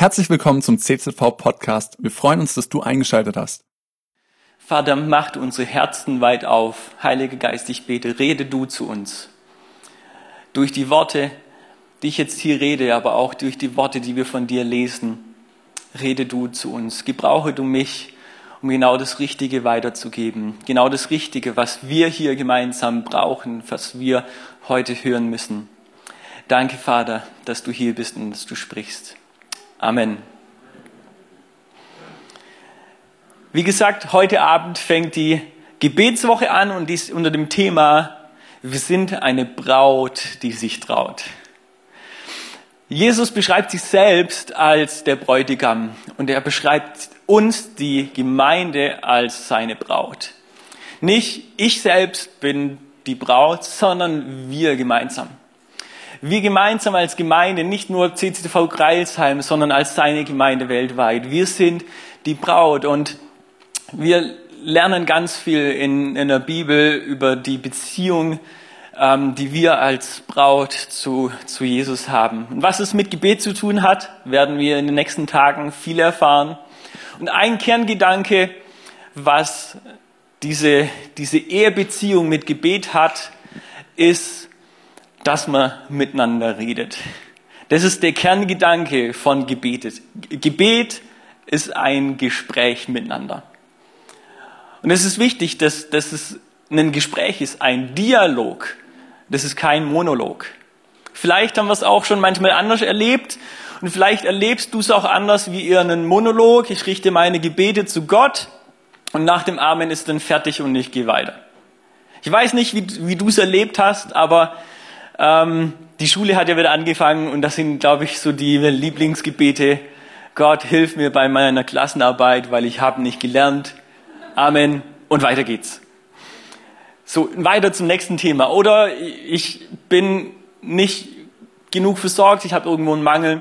Herzlich willkommen zum CZV Podcast. Wir freuen uns, dass du eingeschaltet hast. Vater, macht unsere Herzen weit auf. Heiliger Geist, ich bete, rede du zu uns. Durch die Worte, die ich jetzt hier rede, aber auch durch die Worte, die wir von dir lesen, rede du zu uns. Gebrauche du mich, um genau das Richtige weiterzugeben. Genau das Richtige, was wir hier gemeinsam brauchen, was wir heute hören müssen. Danke, Vater, dass du hier bist und dass du sprichst. Amen. Wie gesagt, heute Abend fängt die Gebetswoche an und dies unter dem Thema Wir sind eine Braut, die sich traut. Jesus beschreibt sich selbst als der Bräutigam und er beschreibt uns, die Gemeinde, als seine Braut. Nicht ich selbst bin die Braut, sondern wir gemeinsam wir gemeinsam als Gemeinde, nicht nur CCTV Greilsheim, sondern als seine Gemeinde weltweit. Wir sind die Braut und wir lernen ganz viel in, in der Bibel über die Beziehung, ähm, die wir als Braut zu, zu Jesus haben. Und was es mit Gebet zu tun hat, werden wir in den nächsten Tagen viel erfahren. Und ein Kerngedanke, was diese, diese Ehebeziehung mit Gebet hat, ist, dass man miteinander redet. Das ist der Kerngedanke von Gebet. Gebet ist ein Gespräch miteinander. Und es ist wichtig, dass, dass es ein Gespräch ist, ein Dialog. Das ist kein Monolog. Vielleicht haben wir es auch schon manchmal anders erlebt und vielleicht erlebst du es auch anders wie eher einen Monolog. Ich richte meine Gebete zu Gott und nach dem Amen ist dann fertig und ich gehe weiter. Ich weiß nicht, wie, wie du es erlebt hast, aber ähm, die Schule hat ja wieder angefangen und das sind, glaube ich, so die Lieblingsgebete. Gott, hilf mir bei meiner Klassenarbeit, weil ich habe nicht gelernt. Amen. Und weiter geht's. So, weiter zum nächsten Thema. Oder ich bin nicht genug versorgt, ich habe irgendwo einen Mangel.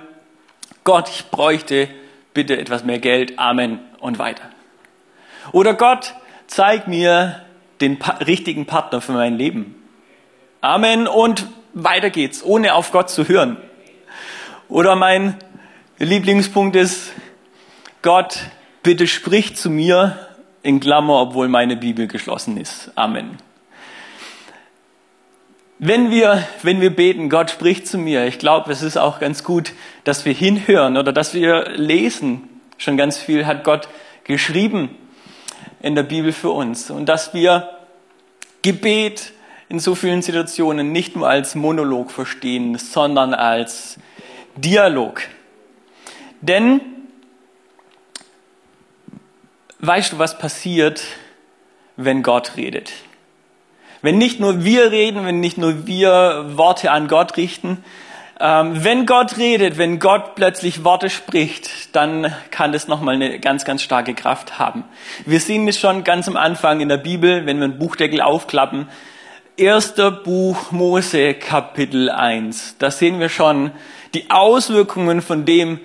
Gott, ich bräuchte bitte etwas mehr Geld. Amen. Und weiter. Oder Gott, zeig mir den pa richtigen Partner für mein Leben. Amen. Und weiter geht's, ohne auf Gott zu hören. Oder mein Lieblingspunkt ist, Gott, bitte sprich zu mir, in Klammer, obwohl meine Bibel geschlossen ist. Amen. Wenn wir, wenn wir beten, Gott spricht zu mir, ich glaube, es ist auch ganz gut, dass wir hinhören oder dass wir lesen. Schon ganz viel hat Gott geschrieben in der Bibel für uns. Und dass wir Gebet in so vielen Situationen nicht nur als Monolog verstehen, sondern als Dialog. Denn, weißt du, was passiert, wenn Gott redet? Wenn nicht nur wir reden, wenn nicht nur wir Worte an Gott richten, ähm, wenn Gott redet, wenn Gott plötzlich Worte spricht, dann kann das nochmal eine ganz, ganz starke Kraft haben. Wir sehen es schon ganz am Anfang in der Bibel, wenn wir einen Buchdeckel aufklappen, Erster Buch Mose Kapitel 1. Da sehen wir schon die Auswirkungen von dem,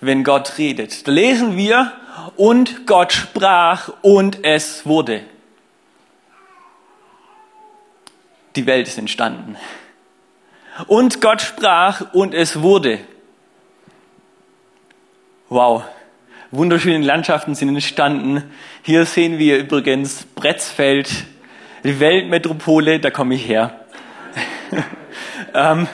wenn Gott redet. Da lesen wir, und Gott sprach und es wurde. Die Welt ist entstanden. Und Gott sprach und es wurde. Wow. Wunderschöne Landschaften sind entstanden. Hier sehen wir übrigens Bretzfeld, die Weltmetropole, da komme ich her. ähm,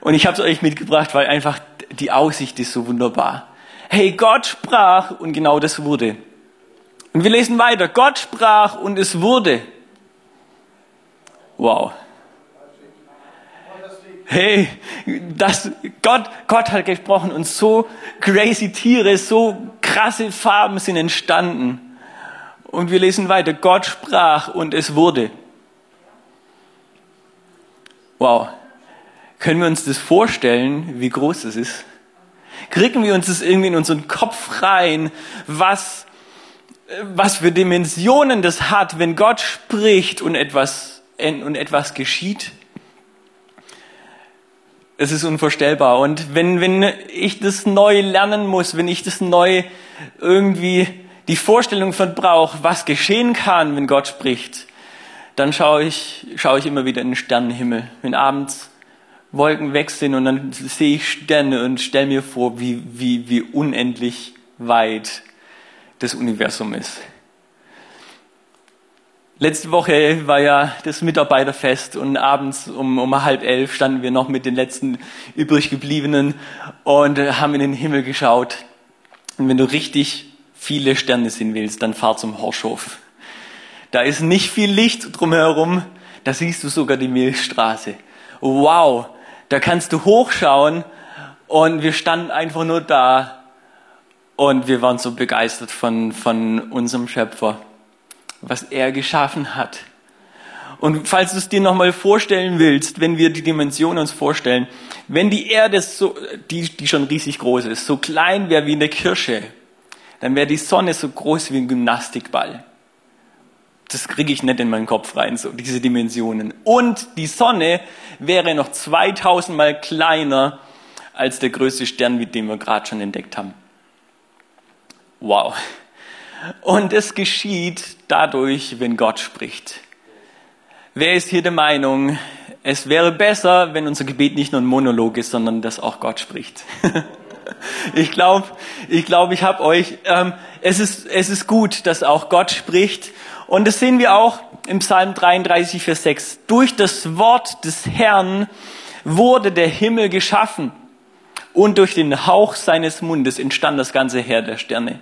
und ich habe es euch mitgebracht, weil einfach die Aussicht ist so wunderbar. Hey, Gott sprach und genau das wurde. Und wir lesen weiter. Gott sprach und es wurde. Wow. Hey, das, Gott, Gott hat gesprochen und so crazy Tiere, so krasse Farben sind entstanden. Und wir lesen weiter. Gott sprach und es wurde. Wow. Können wir uns das vorstellen, wie groß das ist? Kriegen wir uns das irgendwie in unseren Kopf rein, was, was für Dimensionen das hat, wenn Gott spricht und etwas, und etwas geschieht? Es ist unvorstellbar. Und wenn, wenn ich das neu lernen muss, wenn ich das neu irgendwie die Vorstellung von Brauch, was geschehen kann, wenn Gott spricht, dann schaue ich, schaue ich immer wieder in den Sternenhimmel. Wenn abends Wolken weg sind und dann sehe ich Sterne und stelle mir vor, wie, wie, wie unendlich weit das Universum ist. Letzte Woche war ja das Mitarbeiterfest und abends um, um halb elf standen wir noch mit den letzten übrig gebliebenen und haben in den Himmel geschaut. Und wenn du richtig viele Sterne sehen willst, dann fahr zum Horschhof. Da ist nicht viel Licht drumherum, da siehst du sogar die Milchstraße. Wow, da kannst du hochschauen und wir standen einfach nur da und wir waren so begeistert von, von unserem Schöpfer, was er geschaffen hat. Und falls du es dir nochmal vorstellen willst, wenn wir die Dimension uns vorstellen, wenn die Erde so, die, die schon riesig groß ist, so klein wäre wie eine Kirsche, dann wäre die Sonne so groß wie ein Gymnastikball. Das kriege ich nicht in meinen Kopf rein, so diese Dimensionen. Und die Sonne wäre noch 2000 mal kleiner als der größte Stern, mit dem wir gerade schon entdeckt haben. Wow. Und es geschieht dadurch, wenn Gott spricht. Wer ist hier der Meinung, es wäre besser, wenn unser Gebet nicht nur ein Monolog ist, sondern dass auch Gott spricht? ich glaube, ich, glaub, ich habe euch. Ähm, es, ist, es ist gut, dass auch Gott spricht. Und das sehen wir auch im Psalm 33, Vers 6. Durch das Wort des Herrn wurde der Himmel geschaffen und durch den Hauch seines Mundes entstand das ganze Heer der Sterne.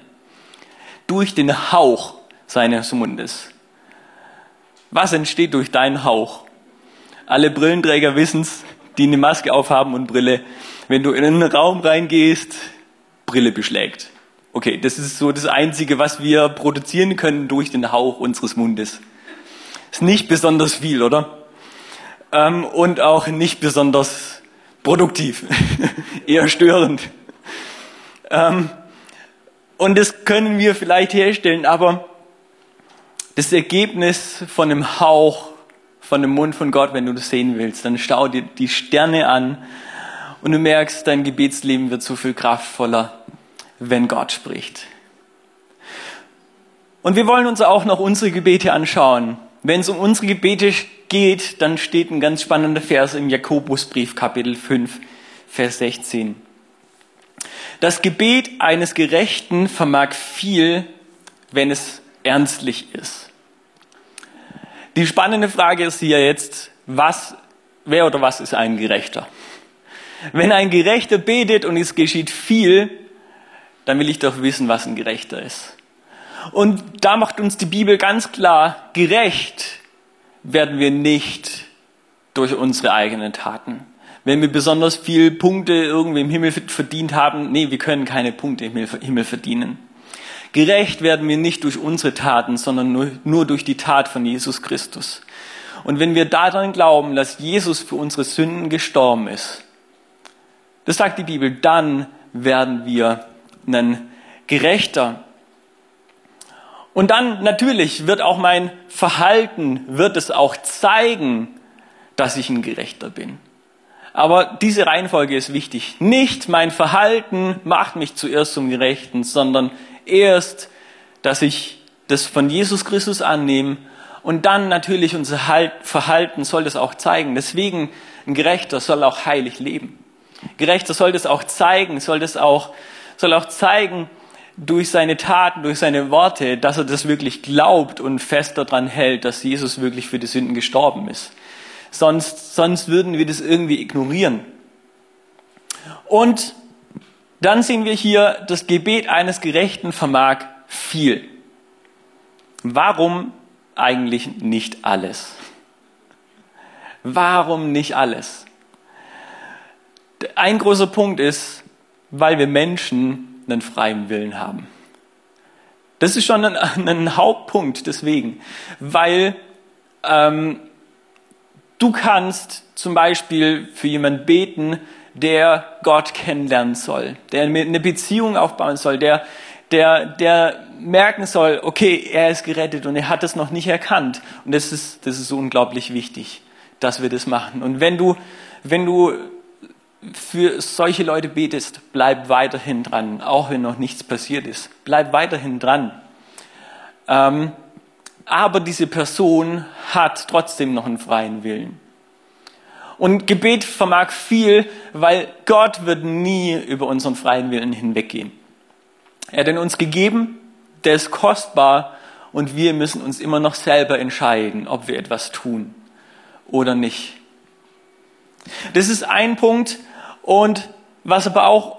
Durch den Hauch seines Mundes. Was entsteht durch deinen Hauch? Alle Brillenträger wissen's, die eine Maske aufhaben und Brille. Wenn du in einen Raum reingehst, Brille beschlägt. Okay, das ist so das Einzige, was wir produzieren können durch den Hauch unseres Mundes. Ist nicht besonders viel, oder? Ähm, und auch nicht besonders produktiv, eher störend. Ähm, und das können wir vielleicht herstellen, aber das Ergebnis von dem Hauch, von dem Mund von Gott, wenn du das sehen willst, dann schau dir die Sterne an und du merkst, dein Gebetsleben wird so viel kraftvoller, wenn Gott spricht. Und wir wollen uns auch noch unsere Gebete anschauen. Wenn es um unsere Gebete geht, dann steht ein ganz spannender Vers im Jakobusbrief Kapitel 5, Vers 16. Das Gebet eines Gerechten vermag viel, wenn es ernstlich ist. Die spannende Frage ist hier jetzt, was, wer oder was ist ein Gerechter? Wenn ein Gerechter betet und es geschieht viel, dann will ich doch wissen, was ein Gerechter ist. Und da macht uns die Bibel ganz klar, gerecht werden wir nicht durch unsere eigenen Taten. Wenn wir besonders viel Punkte irgendwie im Himmel verdient haben, nee, wir können keine Punkte im Himmel verdienen. Gerecht werden wir nicht durch unsere Taten, sondern nur, nur durch die Tat von Jesus Christus. Und wenn wir daran glauben, dass Jesus für unsere Sünden gestorben ist, das sagt die Bibel, dann werden wir ein Gerechter. Und dann natürlich wird auch mein Verhalten, wird es auch zeigen, dass ich ein Gerechter bin. Aber diese Reihenfolge ist wichtig. Nicht mein Verhalten macht mich zuerst zum Gerechten, sondern erst, dass ich das von Jesus Christus annehme und dann natürlich unser Verhalten soll das auch zeigen. Deswegen ein Gerechter soll auch heilig leben. Gerechter soll das auch zeigen, soll das auch, soll auch zeigen, durch seine Taten, durch seine Worte, dass er das wirklich glaubt und fest daran hält, dass Jesus wirklich für die Sünden gestorben ist. Sonst, sonst würden wir das irgendwie ignorieren. Und dann sehen wir hier, das Gebet eines Gerechten vermag viel. Warum eigentlich nicht alles? Warum nicht alles? Ein großer Punkt ist, weil wir Menschen einen freien Willen haben. Das ist schon ein, ein Hauptpunkt deswegen, weil ähm, du kannst zum Beispiel für jemanden beten, der Gott kennenlernen soll, der eine Beziehung aufbauen soll, der, der, der merken soll, okay, er ist gerettet und er hat es noch nicht erkannt. Und das ist, das ist unglaublich wichtig, dass wir das machen. Und wenn du, wenn du für solche Leute betest, bleib weiterhin dran, auch wenn noch nichts passiert ist. Bleib weiterhin dran. Ähm, aber diese Person hat trotzdem noch einen freien Willen. Und Gebet vermag viel, weil Gott wird nie über unseren freien Willen hinweggehen. Er hat ihn uns gegeben, der ist kostbar und wir müssen uns immer noch selber entscheiden, ob wir etwas tun oder nicht. Das ist ein Punkt und was aber auch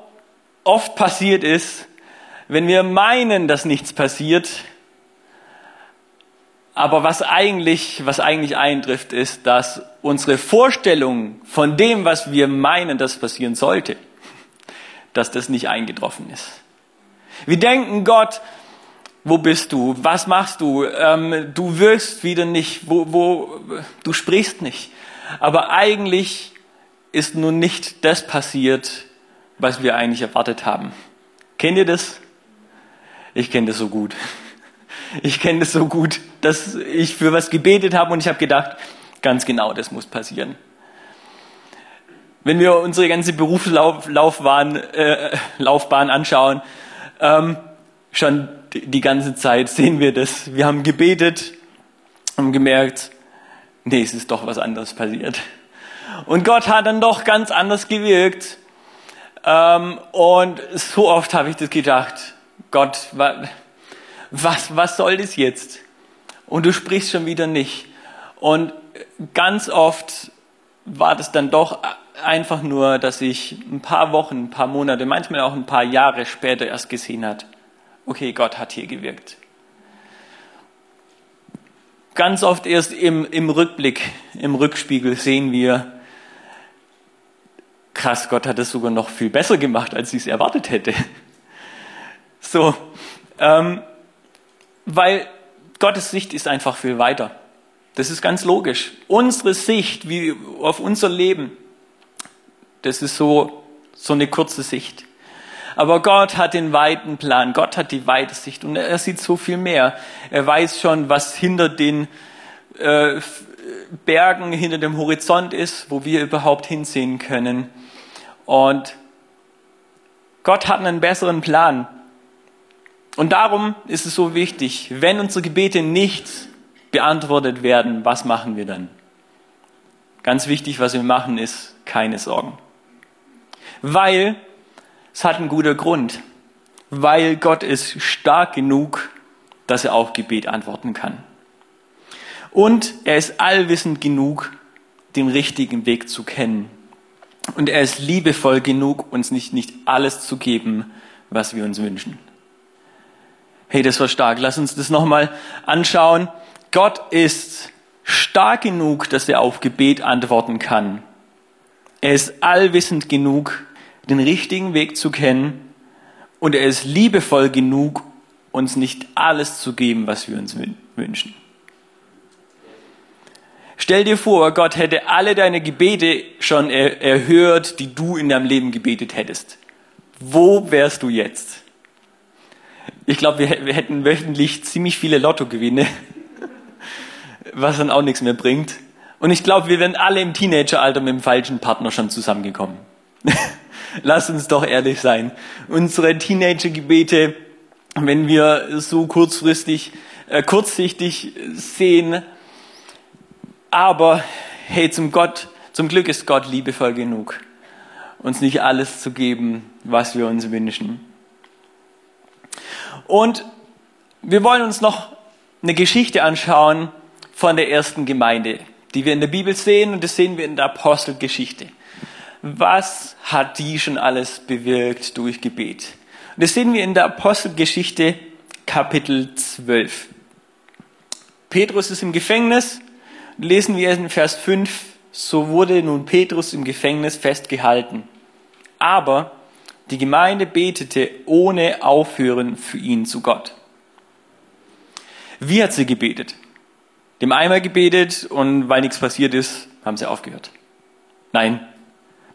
oft passiert ist, wenn wir meinen, dass nichts passiert, aber was eigentlich, was eigentlich eintrifft, ist, dass unsere Vorstellung von dem, was wir meinen, dass passieren sollte, dass das nicht eingetroffen ist. Wir denken, Gott, wo bist du? Was machst du? Ähm, du wirkst wieder nicht, wo, wo, du sprichst nicht. Aber eigentlich ist nun nicht das passiert, was wir eigentlich erwartet haben. Kennt ihr das? Ich kenne das so gut. Ich kenne das so gut, dass ich für was gebetet habe und ich habe gedacht, ganz genau, das muss passieren. Wenn wir unsere ganze Berufslaufbahn äh, anschauen, ähm, schon die ganze Zeit sehen wir das. Wir haben gebetet und gemerkt, nee, es ist doch was anderes passiert. Und Gott hat dann doch ganz anders gewirkt. Ähm, und so oft habe ich das gedacht, Gott, was, was soll das jetzt? Und du sprichst schon wieder nicht. Und ganz oft war das dann doch einfach nur, dass ich ein paar Wochen, ein paar Monate, manchmal auch ein paar Jahre später erst gesehen hat, okay, Gott hat hier gewirkt. Ganz oft erst im, im Rückblick, im Rückspiegel sehen wir, krass, Gott hat es sogar noch viel besser gemacht, als ich es erwartet hätte. So, ähm, weil Gottes Sicht ist einfach viel weiter. Das ist ganz logisch. Unsere Sicht wie auf unser Leben, das ist so, so eine kurze Sicht. Aber Gott hat den weiten Plan, Gott hat die weite Sicht und er sieht so viel mehr. Er weiß schon, was hinter den äh, Bergen, hinter dem Horizont ist, wo wir überhaupt hinsehen können. Und Gott hat einen besseren Plan. Und darum ist es so wichtig, wenn unsere Gebete nicht beantwortet werden, was machen wir dann? Ganz wichtig, was wir machen, ist keine Sorgen. Weil es hat einen guten Grund. Weil Gott ist stark genug, dass er auf Gebet antworten kann. Und er ist allwissend genug, den richtigen Weg zu kennen. Und er ist liebevoll genug, uns nicht, nicht alles zu geben, was wir uns wünschen. Hey, das war stark. Lass uns das nochmal anschauen. Gott ist stark genug, dass er auf Gebet antworten kann. Er ist allwissend genug, den richtigen Weg zu kennen. Und er ist liebevoll genug, uns nicht alles zu geben, was wir uns wünschen. Stell dir vor, Gott hätte alle deine Gebete schon erhört, die du in deinem Leben gebetet hättest. Wo wärst du jetzt? Ich glaube, wir, wir hätten wöchentlich ziemlich viele Lottogewinne, was dann auch nichts mehr bringt. Und ich glaube, wir wären alle im Teenageralter mit dem falschen Partner schon zusammengekommen. Lass uns doch ehrlich sein. Unsere Teenagergebete, wenn wir so kurzfristig, äh, kurzsichtig sehen, aber hey, zum Gott, zum Glück ist Gott liebevoll genug, uns nicht alles zu geben, was wir uns wünschen. Und wir wollen uns noch eine Geschichte anschauen von der ersten Gemeinde, die wir in der Bibel sehen und das sehen wir in der Apostelgeschichte. Was hat die schon alles bewirkt durch Gebet? Und das sehen wir in der Apostelgeschichte Kapitel 12. Petrus ist im Gefängnis. Lesen wir in Vers 5, so wurde nun Petrus im Gefängnis festgehalten. Aber die Gemeinde betete ohne Aufhören für ihn zu Gott. Wie hat sie gebetet? Dem einmal gebetet und weil nichts passiert ist, haben sie aufgehört. Nein,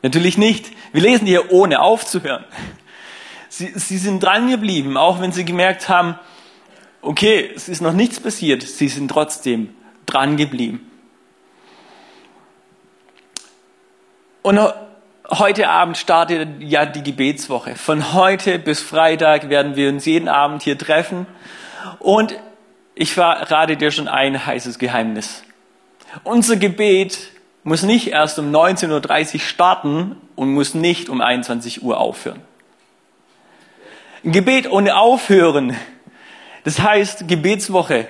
natürlich nicht. Wir lesen hier ohne aufzuhören. Sie, sie sind dran geblieben, auch wenn sie gemerkt haben, okay, es ist noch nichts passiert. Sie sind trotzdem dran geblieben. Und heute Abend startet ja die Gebetswoche. Von heute bis Freitag werden wir uns jeden Abend hier treffen. Und ich verrate dir schon ein heißes Geheimnis. Unser Gebet muss nicht erst um 19.30 Uhr starten und muss nicht um 21 Uhr aufhören. Ein Gebet ohne Aufhören, das heißt, Gebetswoche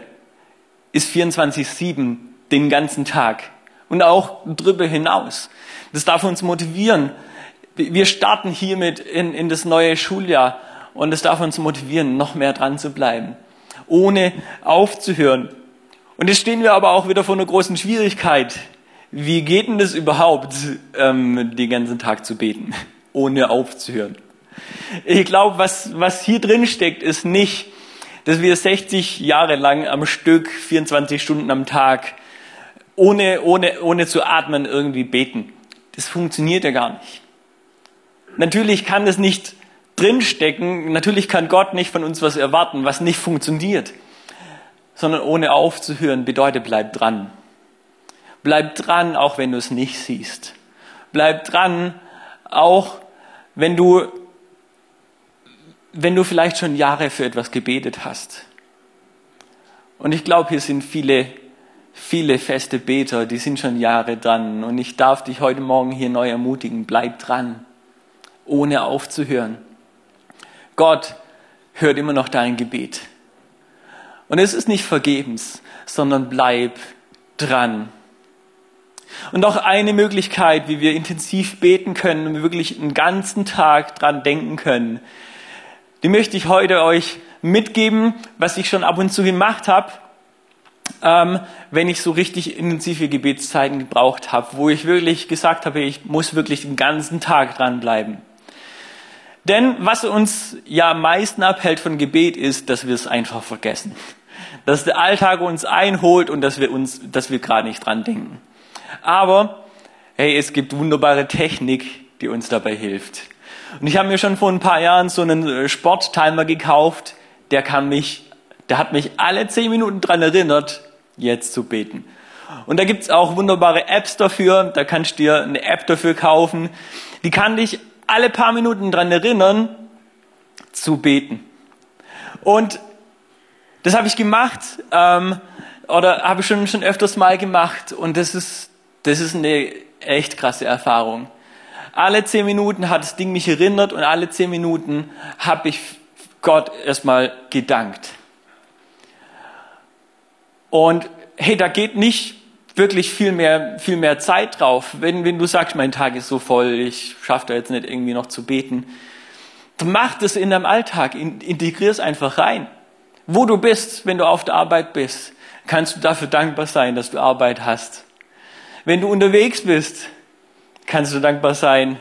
ist 24-7 den ganzen Tag und auch drüber hinaus. Das darf uns motivieren. Wir starten hiermit in, in das neue Schuljahr und es darf uns motivieren, noch mehr dran zu bleiben, ohne aufzuhören. Und jetzt stehen wir aber auch wieder vor einer großen Schwierigkeit. Wie geht denn das überhaupt, ähm, den ganzen Tag zu beten, ohne aufzuhören? Ich glaube, was, was hier drin steckt, ist nicht, dass wir 60 Jahre lang am Stück, 24 Stunden am Tag, ohne, ohne, ohne zu atmen irgendwie beten. Das funktioniert ja gar nicht. Natürlich kann das nicht drinstecken, natürlich kann Gott nicht von uns was erwarten, was nicht funktioniert, sondern ohne aufzuhören bedeutet, bleib dran. Bleib dran, auch wenn du es nicht siehst. Bleib dran, auch wenn du, wenn du vielleicht schon Jahre für etwas gebetet hast. Und ich glaube, hier sind viele, viele feste Beter, die sind schon Jahre dran. Und ich darf dich heute Morgen hier neu ermutigen, bleib dran, ohne aufzuhören. Gott hört immer noch dein Gebet. Und es ist nicht vergebens, sondern bleib dran. Und auch eine Möglichkeit, wie wir intensiv beten können und wirklich einen ganzen Tag dran denken können, die möchte ich heute euch mitgeben, was ich schon ab und zu gemacht habe, ähm, wenn ich so richtig intensive Gebetszeiten gebraucht habe, wo ich wirklich gesagt habe, ich muss wirklich den ganzen Tag dranbleiben. Denn was uns ja am meisten abhält von Gebet ist, dass wir es einfach vergessen. Dass der Alltag uns einholt und dass wir uns, dass wir gerade nicht dran denken. Aber, hey, es gibt wunderbare Technik, die uns dabei hilft. Und ich habe mir schon vor ein paar Jahren so einen äh, Sporttimer gekauft, der kann mich, der hat mich alle zehn Minuten dran erinnert, jetzt zu beten. Und da gibt's auch wunderbare Apps dafür, da kannst du dir eine App dafür kaufen. Die kann dich alle paar Minuten dran erinnern, zu beten. Und das habe ich gemacht, ähm, oder habe ich schon, schon öfters mal gemacht. Und das ist das ist eine echt krasse Erfahrung. Alle zehn Minuten hat das Ding mich erinnert und alle zehn Minuten habe ich Gott erstmal gedankt. Und hey, da geht nicht wirklich viel mehr, viel mehr Zeit drauf. Wenn, wenn du sagst, mein Tag ist so voll, ich schaffe da jetzt nicht irgendwie noch zu beten, dann mach das in deinem Alltag, integrier es einfach rein. Wo du bist, wenn du auf der Arbeit bist, kannst du dafür dankbar sein, dass du Arbeit hast. Wenn du unterwegs bist, kannst du dankbar sein,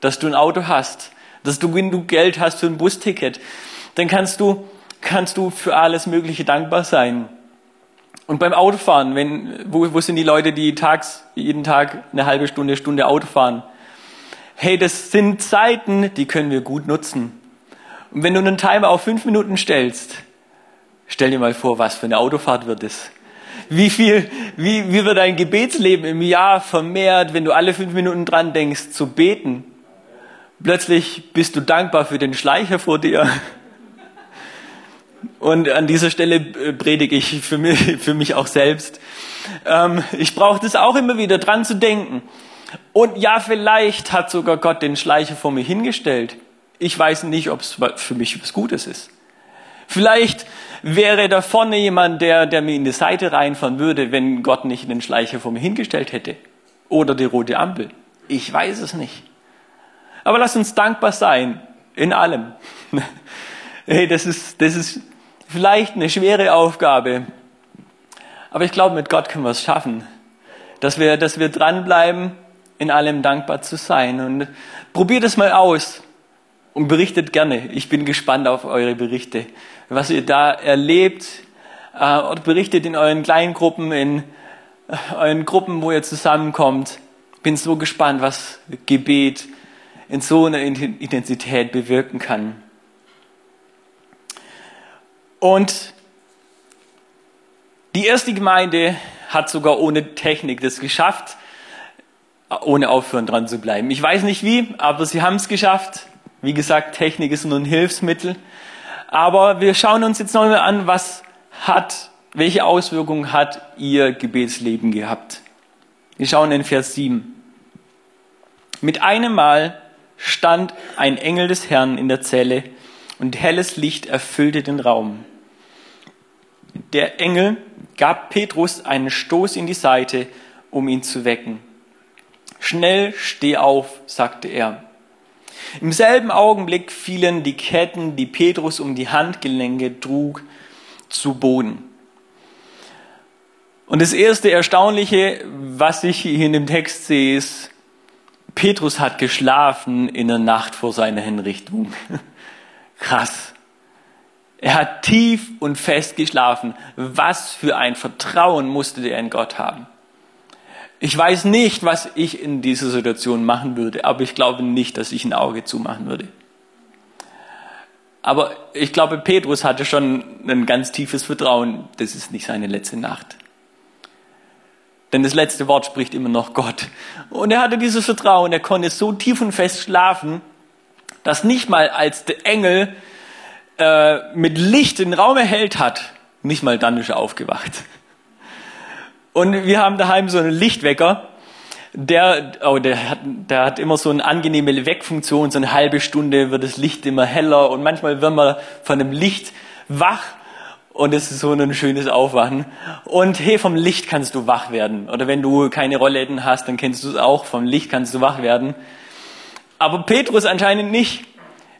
dass du ein Auto hast, dass du, wenn du Geld hast für ein Busticket, dann kannst du, kannst du für alles Mögliche dankbar sein. Und beim Autofahren, wenn, wo, wo sind die Leute, die tags, jeden Tag eine halbe Stunde, Stunde Auto fahren? Hey, das sind Zeiten, die können wir gut nutzen. Und wenn du einen Timer auf fünf Minuten stellst, stell dir mal vor, was für eine Autofahrt wird es. Wie viel, wie, wie wird dein Gebetsleben im Jahr vermehrt, wenn du alle fünf Minuten dran denkst, zu beten? Plötzlich bist du dankbar für den Schleicher vor dir. Und an dieser Stelle äh, predige ich für mich, für mich auch selbst. Ähm, ich brauche das auch immer wieder, dran zu denken. Und ja, vielleicht hat sogar Gott den Schleicher vor mir hingestellt. Ich weiß nicht, ob es für mich was Gutes ist. Vielleicht wäre da vorne jemand, der, der mir in die Seite reinfahren würde, wenn Gott nicht den Schleicher vor mir hingestellt hätte. Oder die rote Ampel. Ich weiß es nicht. Aber lass uns dankbar sein in allem. hey, das ist, das ist vielleicht eine schwere Aufgabe. Aber ich glaube, mit Gott können wir es schaffen. Dass wir, dass wir dranbleiben, in allem dankbar zu sein. Und probiert es mal aus und berichtet gerne. Ich bin gespannt auf eure Berichte, was ihr da erlebt. Äh, und berichtet in euren kleinen Gruppen, in äh, euren Gruppen, wo ihr zusammenkommt. Bin so gespannt, was Gebet in so einer Intensität bewirken kann. Und die erste Gemeinde hat sogar ohne Technik das geschafft, ohne aufhören dran zu bleiben. Ich weiß nicht wie, aber sie haben es geschafft. Wie gesagt, Technik ist nur ein Hilfsmittel. Aber wir schauen uns jetzt nochmal an, was hat, welche Auswirkungen hat ihr Gebetsleben gehabt. Wir schauen in Vers 7. Mit einem Mal stand ein Engel des Herrn in der Zelle und helles Licht erfüllte den Raum. Der Engel gab Petrus einen Stoß in die Seite, um ihn zu wecken. Schnell steh auf, sagte er. Im selben Augenblick fielen die Ketten, die Petrus um die Handgelenke trug, zu Boden. Und das erste Erstaunliche, was ich hier in dem Text sehe, ist, Petrus hat geschlafen in der Nacht vor seiner Hinrichtung. Krass. Er hat tief und fest geschlafen. Was für ein Vertrauen musste er in Gott haben. Ich weiß nicht, was ich in dieser Situation machen würde, aber ich glaube nicht, dass ich ein Auge zumachen würde. Aber ich glaube, Petrus hatte schon ein ganz tiefes Vertrauen, das ist nicht seine letzte Nacht. Denn das letzte Wort spricht immer noch Gott. Und er hatte dieses Vertrauen, er konnte so tief und fest schlafen, dass nicht mal als der Engel äh, mit Licht den Raum erhellt hat, nicht mal dann ist er aufgewacht. Und wir haben daheim so einen Lichtwecker, der, oh, der, hat, der hat immer so eine angenehme Weckfunktion, so eine halbe Stunde wird das Licht immer heller und manchmal wird man von dem Licht wach und es ist so ein schönes Aufwachen. Und hey, vom Licht kannst du wach werden. Oder wenn du keine Rollläden hast, dann kennst du es auch, vom Licht kannst du wach werden. Aber Petrus anscheinend nicht.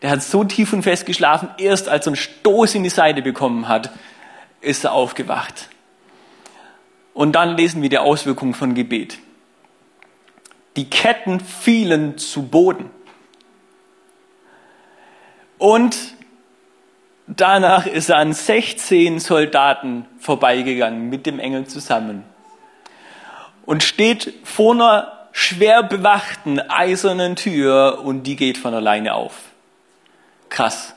Der hat so tief und fest geschlafen, erst als er einen Stoß in die Seite bekommen hat, ist er aufgewacht. Und dann lesen wir die Auswirkungen von Gebet. Die Ketten fielen zu Boden. Und danach ist er an 16 Soldaten vorbeigegangen mit dem Engel zusammen und steht vor einer schwer bewachten eisernen Tür und die geht von alleine auf. Krass.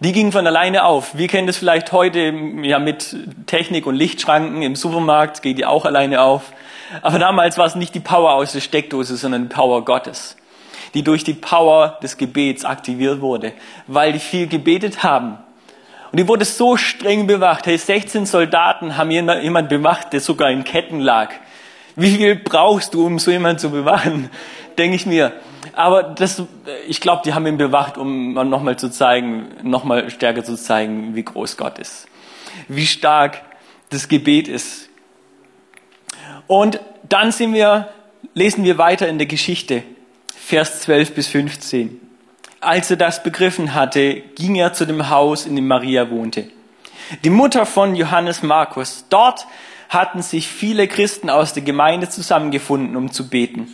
Die ging von alleine auf. Wir kennen das vielleicht heute ja mit Technik und Lichtschranken im Supermarkt, geht die auch alleine auf. Aber damals war es nicht die Power aus der Steckdose, sondern die Power Gottes, die durch die Power des Gebets aktiviert wurde, weil die viel gebetet haben. Und die wurde so streng bewacht. Hey, 16 Soldaten haben jemand bewacht, der sogar in Ketten lag. Wie viel brauchst du, um so jemanden zu bewachen? Denke ich mir. Aber das, ich glaube, die haben ihn bewacht, um nochmal zu zeigen, nochmal stärker zu zeigen, wie groß Gott ist. Wie stark das Gebet ist. Und dann sind wir, lesen wir weiter in der Geschichte, Vers 12 bis 15. Als er das begriffen hatte, ging er zu dem Haus, in dem Maria wohnte. Die Mutter von Johannes Markus. Dort hatten sich viele Christen aus der Gemeinde zusammengefunden, um zu beten.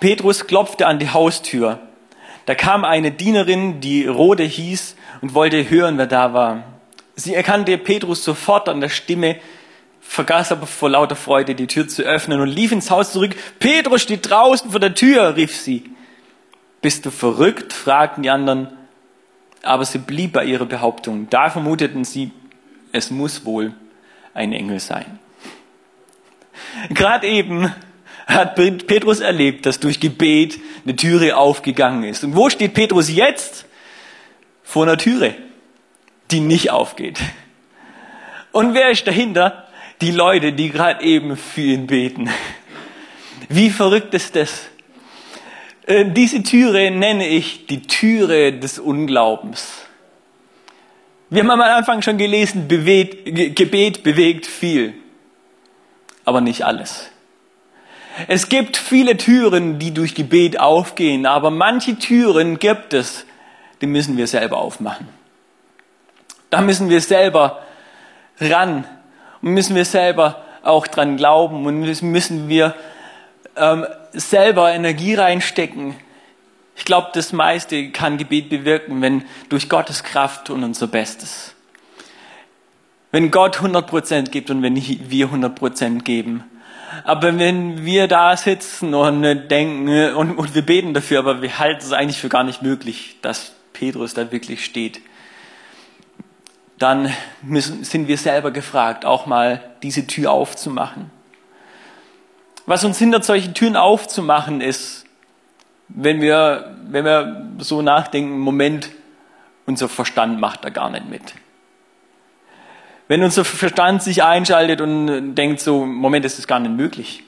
Petrus klopfte an die Haustür. Da kam eine Dienerin, die Rode hieß, und wollte hören, wer da war. Sie erkannte Petrus sofort an der Stimme, vergaß aber vor lauter Freude die Tür zu öffnen und lief ins Haus zurück. Petrus steht draußen vor der Tür, rief sie. Bist du verrückt? fragten die anderen. Aber sie blieb bei ihrer Behauptung. Da vermuteten sie, es muss wohl ein Engel sein. Gerade eben hat Petrus erlebt, dass durch Gebet eine Türe aufgegangen ist. Und wo steht Petrus jetzt? Vor einer Türe, die nicht aufgeht. Und wer ist dahinter? Die Leute, die gerade eben für ihn beten. Wie verrückt ist das? Äh, diese Türe nenne ich die Türe des Unglaubens. Wir haben am Anfang schon gelesen, Gebet bewegt viel, aber nicht alles. Es gibt viele Türen, die durch Gebet aufgehen, aber manche Türen gibt es, die müssen wir selber aufmachen. Da müssen wir selber ran und müssen wir selber auch dran glauben und müssen wir ähm, selber Energie reinstecken. Ich glaube, das meiste kann Gebet bewirken, wenn durch Gottes Kraft und unser Bestes. Wenn Gott 100% gibt und wenn wir 100% geben. Aber wenn wir da sitzen und denken und, und wir beten dafür, aber wir halten es eigentlich für gar nicht möglich, dass Petrus da wirklich steht, dann müssen, sind wir selber gefragt, auch mal diese Tür aufzumachen. Was uns hindert, solche Türen aufzumachen, ist, wenn wir, wenn wir so nachdenken, Moment, unser Verstand macht da gar nicht mit. Wenn unser Verstand sich einschaltet und denkt so, Moment, das ist gar nicht möglich.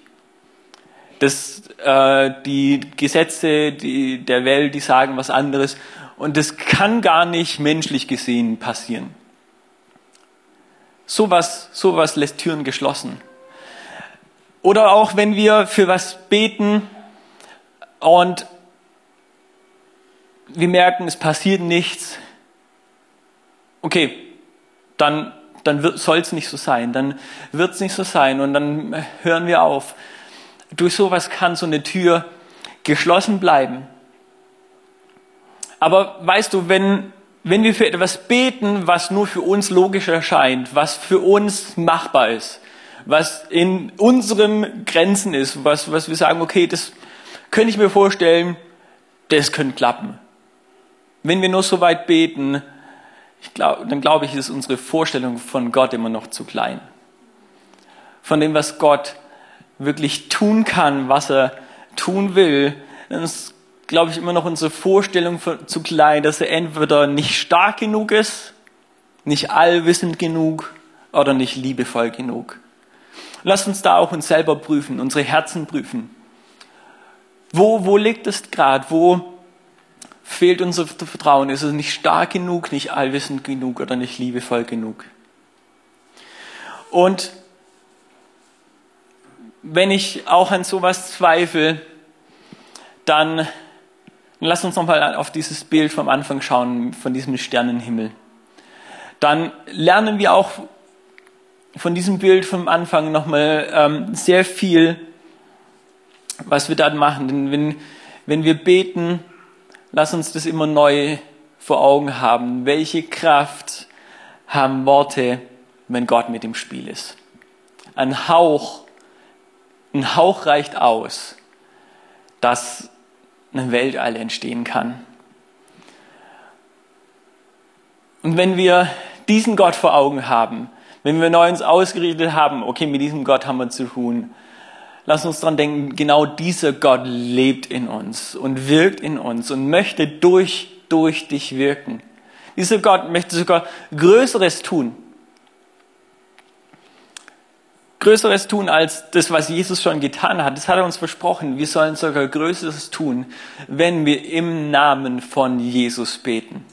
Das, äh, die Gesetze die, der Welt, die sagen was anderes. Und das kann gar nicht menschlich gesehen passieren. Sowas, sowas lässt Türen geschlossen. Oder auch wenn wir für was beten und wir merken, es passiert nichts. Okay, dann, dann soll es nicht so sein, dann wird es nicht so sein und dann hören wir auf. Durch sowas kann so eine Tür geschlossen bleiben. Aber weißt du, wenn, wenn wir für etwas beten, was nur für uns logisch erscheint, was für uns machbar ist, was in unseren Grenzen ist, was, was wir sagen, okay, das könnte ich mir vorstellen, das könnte klappen. Wenn wir nur so weit beten, glaub, dann glaube ich, ist unsere Vorstellung von Gott immer noch zu klein. Von dem, was Gott wirklich tun kann, was er tun will, dann ist, glaube ich, immer noch unsere Vorstellung zu klein, dass er entweder nicht stark genug ist, nicht allwissend genug oder nicht liebevoll genug. Lasst uns da auch uns selber prüfen, unsere Herzen prüfen. Wo, wo liegt es gerade? Wo fehlt unser Vertrauen? Ist es nicht stark genug, nicht allwissend genug oder nicht liebevoll genug? Und wenn ich auch an sowas zweifle, dann lass uns nochmal auf dieses Bild vom Anfang schauen, von diesem Sternenhimmel. Dann lernen wir auch von diesem Bild vom Anfang nochmal ähm, sehr viel, was wir dann machen. Denn wenn, wenn wir beten, lass uns das immer neu vor Augen haben. Welche Kraft haben Worte, wenn Gott mit im Spiel ist? Ein Hauch, ein Hauch reicht aus, dass eine Weltall entstehen kann. Und wenn wir diesen Gott vor Augen haben, wenn wir neu uns ausgerichtet haben, okay, mit diesem Gott haben wir zu tun, lass uns dran denken, genau dieser Gott lebt in uns und wirkt in uns und möchte durch, durch dich wirken. Dieser Gott möchte sogar Größeres tun. Größeres tun als das, was Jesus schon getan hat. Das hat er uns versprochen. Wir sollen sogar Größeres tun, wenn wir im Namen von Jesus beten.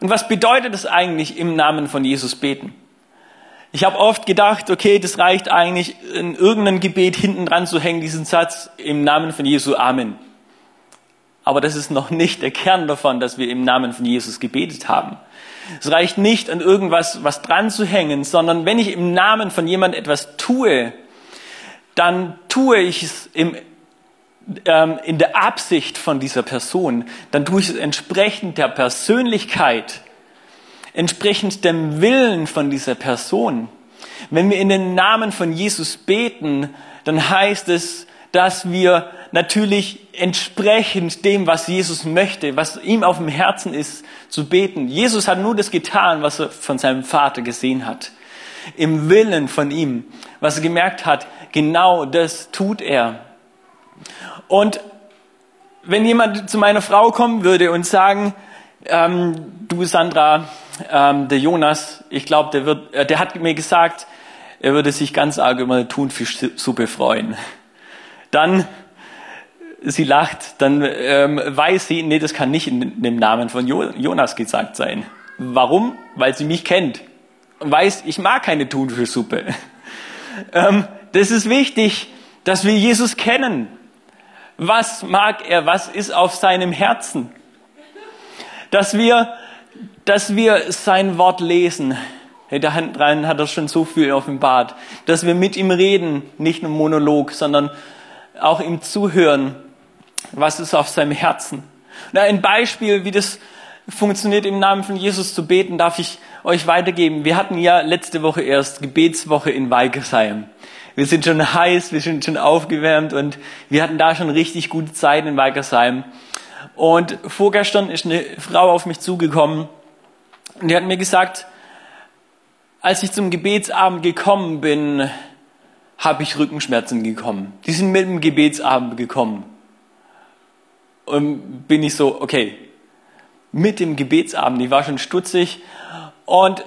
Und was bedeutet es eigentlich, im Namen von Jesus beten? Ich habe oft gedacht, okay, das reicht eigentlich, in irgendeinem Gebet hinten dran zu hängen, diesen Satz im Namen von Jesu Amen. Aber das ist noch nicht der Kern davon, dass wir im Namen von Jesus gebetet haben. Es reicht nicht, an irgendwas was dran zu hängen, sondern wenn ich im Namen von jemand etwas tue, dann tue ich es im, ähm, in der Absicht von dieser Person. Dann tue ich es entsprechend der Persönlichkeit entsprechend dem Willen von dieser Person. Wenn wir in den Namen von Jesus beten, dann heißt es, dass wir natürlich entsprechend dem, was Jesus möchte, was ihm auf dem Herzen ist, zu beten. Jesus hat nur das getan, was er von seinem Vater gesehen hat. Im Willen von ihm, was er gemerkt hat, genau das tut er. Und wenn jemand zu meiner Frau kommen würde und sagen, ähm, du Sandra, ähm, der Jonas, ich glaube, der, äh, der hat mir gesagt, er würde sich ganz arg über eine Thunfischsuppe freuen. Dann, sie lacht, dann ähm, weiß sie, nee, das kann nicht in dem Namen von jo Jonas gesagt sein. Warum? Weil sie mich kennt und weiß, ich mag keine Thunfischsuppe. ähm, das ist wichtig, dass wir Jesus kennen. Was mag er? Was ist auf seinem Herzen? Dass wir dass wir sein Wort lesen. Hey, da dran hat er schon so viel offenbart. Dass wir mit ihm reden, nicht nur Monolog, sondern auch ihm zuhören. Was ist auf seinem Herzen? Na, ein Beispiel, wie das funktioniert, im Namen von Jesus zu beten, darf ich euch weitergeben. Wir hatten ja letzte Woche erst Gebetswoche in Weigersheim. Wir sind schon heiß, wir sind schon aufgewärmt und wir hatten da schon richtig gute Zeit in Weigersheim. Und vorgestern ist eine Frau auf mich zugekommen und die hat mir gesagt, als ich zum Gebetsabend gekommen bin, habe ich Rückenschmerzen gekommen. Die sind mit dem Gebetsabend gekommen. Und bin ich so, okay, mit dem Gebetsabend, ich war schon stutzig. Und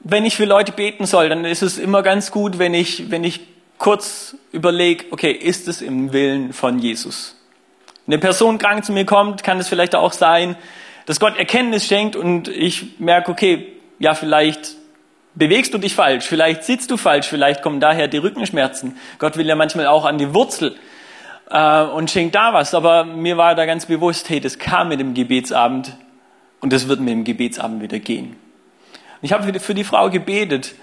wenn ich für Leute beten soll, dann ist es immer ganz gut, wenn ich, wenn ich kurz überlege, okay, ist es im Willen von Jesus? Eine Person krank zu mir kommt, kann es vielleicht auch sein, dass Gott Erkenntnis schenkt und ich merke, okay, ja, vielleicht bewegst du dich falsch, vielleicht sitzt du falsch, vielleicht kommen daher die Rückenschmerzen. Gott will ja manchmal auch an die Wurzel äh, und schenkt da was. Aber mir war da ganz bewusst, hey, das kam mit dem Gebetsabend und das wird mit dem Gebetsabend wieder gehen. Ich habe für die Frau gebetet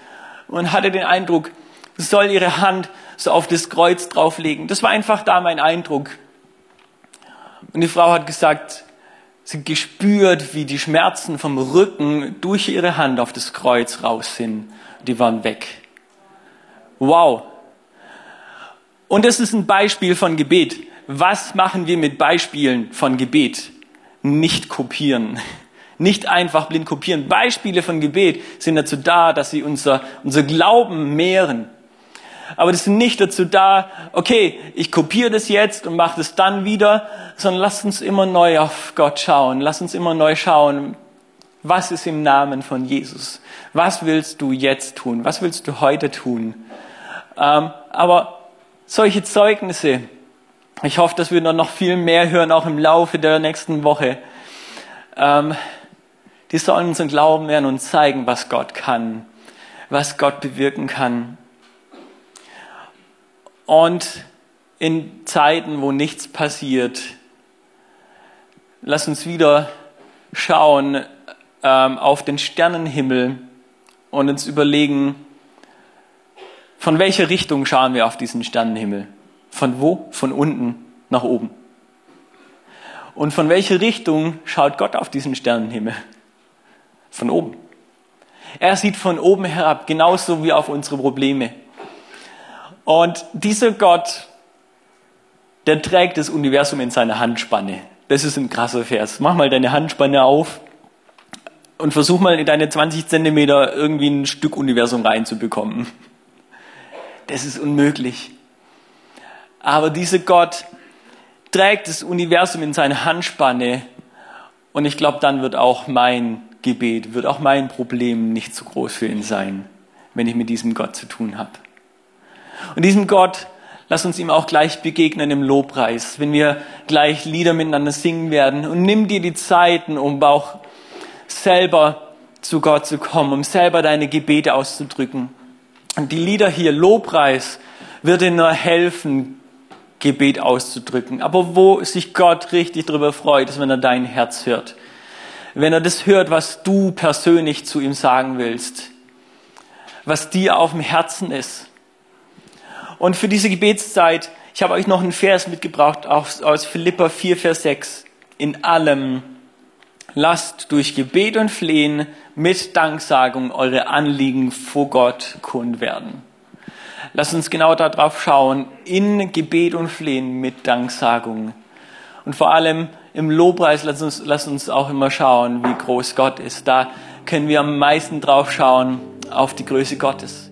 und hatte den Eindruck, sie soll ihre Hand so auf das Kreuz drauflegen. Das war einfach da mein Eindruck. Und die Frau hat gesagt, sie gespürt, wie die Schmerzen vom Rücken durch ihre Hand auf das Kreuz raus sind. Die waren weg. Wow. Und das ist ein Beispiel von Gebet. Was machen wir mit Beispielen von Gebet? Nicht kopieren. Nicht einfach blind kopieren. Beispiele von Gebet sind dazu da, dass sie unser, unser Glauben mehren. Aber das sind nicht dazu da, okay, ich kopiere das jetzt und mache das dann wieder, sondern lasst uns immer neu auf Gott schauen. Lasst uns immer neu schauen, was ist im Namen von Jesus? Was willst du jetzt tun? Was willst du heute tun? Ähm, aber solche Zeugnisse. Ich hoffe, dass wir noch viel mehr hören, auch im Laufe der nächsten Woche. Ähm, die sollen unseren Glauben werden und zeigen, was Gott kann, was Gott bewirken kann. Und in Zeiten, wo nichts passiert, lass uns wieder schauen ähm, auf den Sternenhimmel und uns überlegen, von welcher Richtung schauen wir auf diesen Sternenhimmel? Von wo? Von unten nach oben. Und von welcher Richtung schaut Gott auf diesen Sternenhimmel? Von oben. Er sieht von oben herab, genauso wie auf unsere Probleme. Und dieser Gott, der trägt das Universum in seiner Handspanne. Das ist ein krasser Vers. Mach mal deine Handspanne auf und versuch mal in deine 20 Zentimeter irgendwie ein Stück Universum reinzubekommen. Das ist unmöglich. Aber dieser Gott trägt das Universum in seine Handspanne und ich glaube, dann wird auch mein Gebet, wird auch mein Problem nicht zu groß für ihn sein, wenn ich mit diesem Gott zu tun habe. Und diesem Gott, lass uns ihm auch gleich begegnen im Lobpreis, wenn wir gleich Lieder miteinander singen werden. Und nimm dir die Zeiten, um auch selber zu Gott zu kommen, um selber deine Gebete auszudrücken. Und die Lieder hier, Lobpreis, wird dir nur helfen, Gebet auszudrücken. Aber wo sich Gott richtig darüber freut, ist, wenn er dein Herz hört. Wenn er das hört, was du persönlich zu ihm sagen willst. Was dir auf dem Herzen ist. Und für diese Gebetszeit, ich habe euch noch einen Vers mitgebracht aus, aus Philippa 4, Vers 6. In allem lasst durch Gebet und Flehen mit Danksagung eure Anliegen vor Gott kund werden. Lasst uns genau darauf schauen, in Gebet und Flehen mit Danksagung. Und vor allem im Lobpreis, lasst uns, lasst uns auch immer schauen, wie groß Gott ist. Da können wir am meisten drauf schauen, auf die Größe Gottes.